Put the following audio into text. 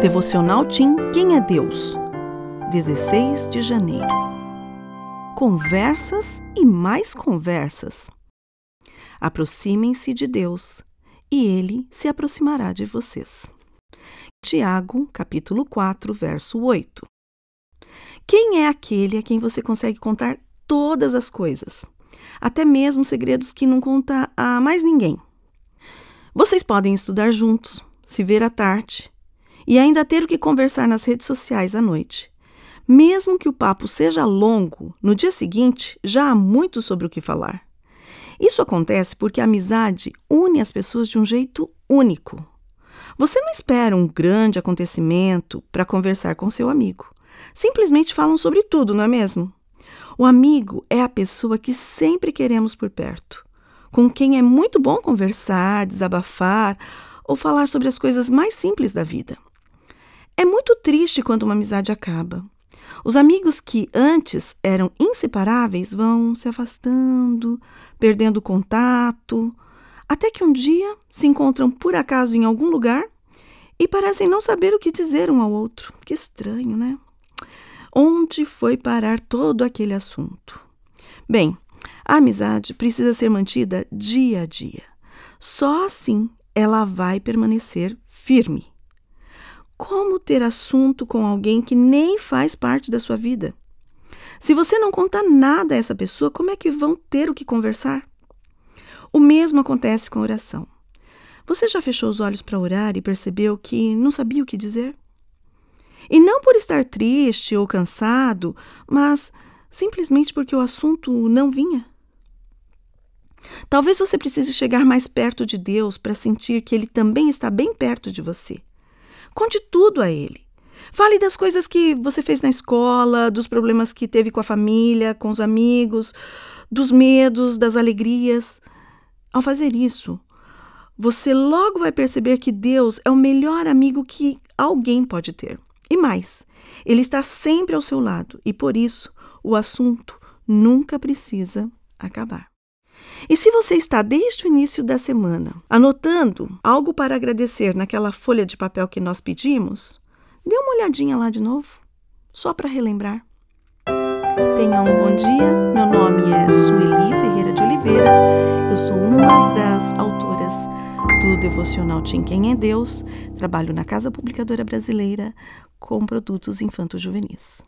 Devocional Tim Quem é Deus? 16 de janeiro. Conversas e mais conversas. Aproximem-se de Deus e ele se aproximará de vocês. Tiago, capítulo 4, verso 8. Quem é aquele a quem você consegue contar todas as coisas, até mesmo segredos que não conta a mais ninguém? Vocês podem estudar juntos, se ver à tarde e ainda ter que conversar nas redes sociais à noite. Mesmo que o papo seja longo, no dia seguinte já há muito sobre o que falar. Isso acontece porque a amizade une as pessoas de um jeito único. Você não espera um grande acontecimento para conversar com seu amigo. Simplesmente falam sobre tudo, não é mesmo? O amigo é a pessoa que sempre queremos por perto, com quem é muito bom conversar, desabafar ou falar sobre as coisas mais simples da vida. É muito triste quando uma amizade acaba. Os amigos que antes eram inseparáveis vão se afastando, perdendo contato, até que um dia se encontram por acaso em algum lugar e parecem não saber o que dizer um ao outro. Que estranho, né? Onde foi parar todo aquele assunto? Bem, a amizade precisa ser mantida dia a dia. Só assim ela vai permanecer firme. Como ter assunto com alguém que nem faz parte da sua vida? Se você não conta nada a essa pessoa, como é que vão ter o que conversar? O mesmo acontece com oração. Você já fechou os olhos para orar e percebeu que não sabia o que dizer? E não por estar triste ou cansado, mas simplesmente porque o assunto não vinha. Talvez você precise chegar mais perto de Deus para sentir que Ele também está bem perto de você. Conte tudo a ele. Fale das coisas que você fez na escola, dos problemas que teve com a família, com os amigos, dos medos, das alegrias. Ao fazer isso, você logo vai perceber que Deus é o melhor amigo que alguém pode ter. E mais, ele está sempre ao seu lado e por isso o assunto nunca precisa acabar. E se você está desde o início da semana anotando algo para agradecer naquela folha de papel que nós pedimos, dê uma olhadinha lá de novo, só para relembrar. Tenha um bom dia. Meu nome é Sueli Ferreira de Oliveira. Eu sou uma das autoras do devocional Tim Quem é Deus. Trabalho na Casa Publicadora Brasileira com produtos infanto-juvenis.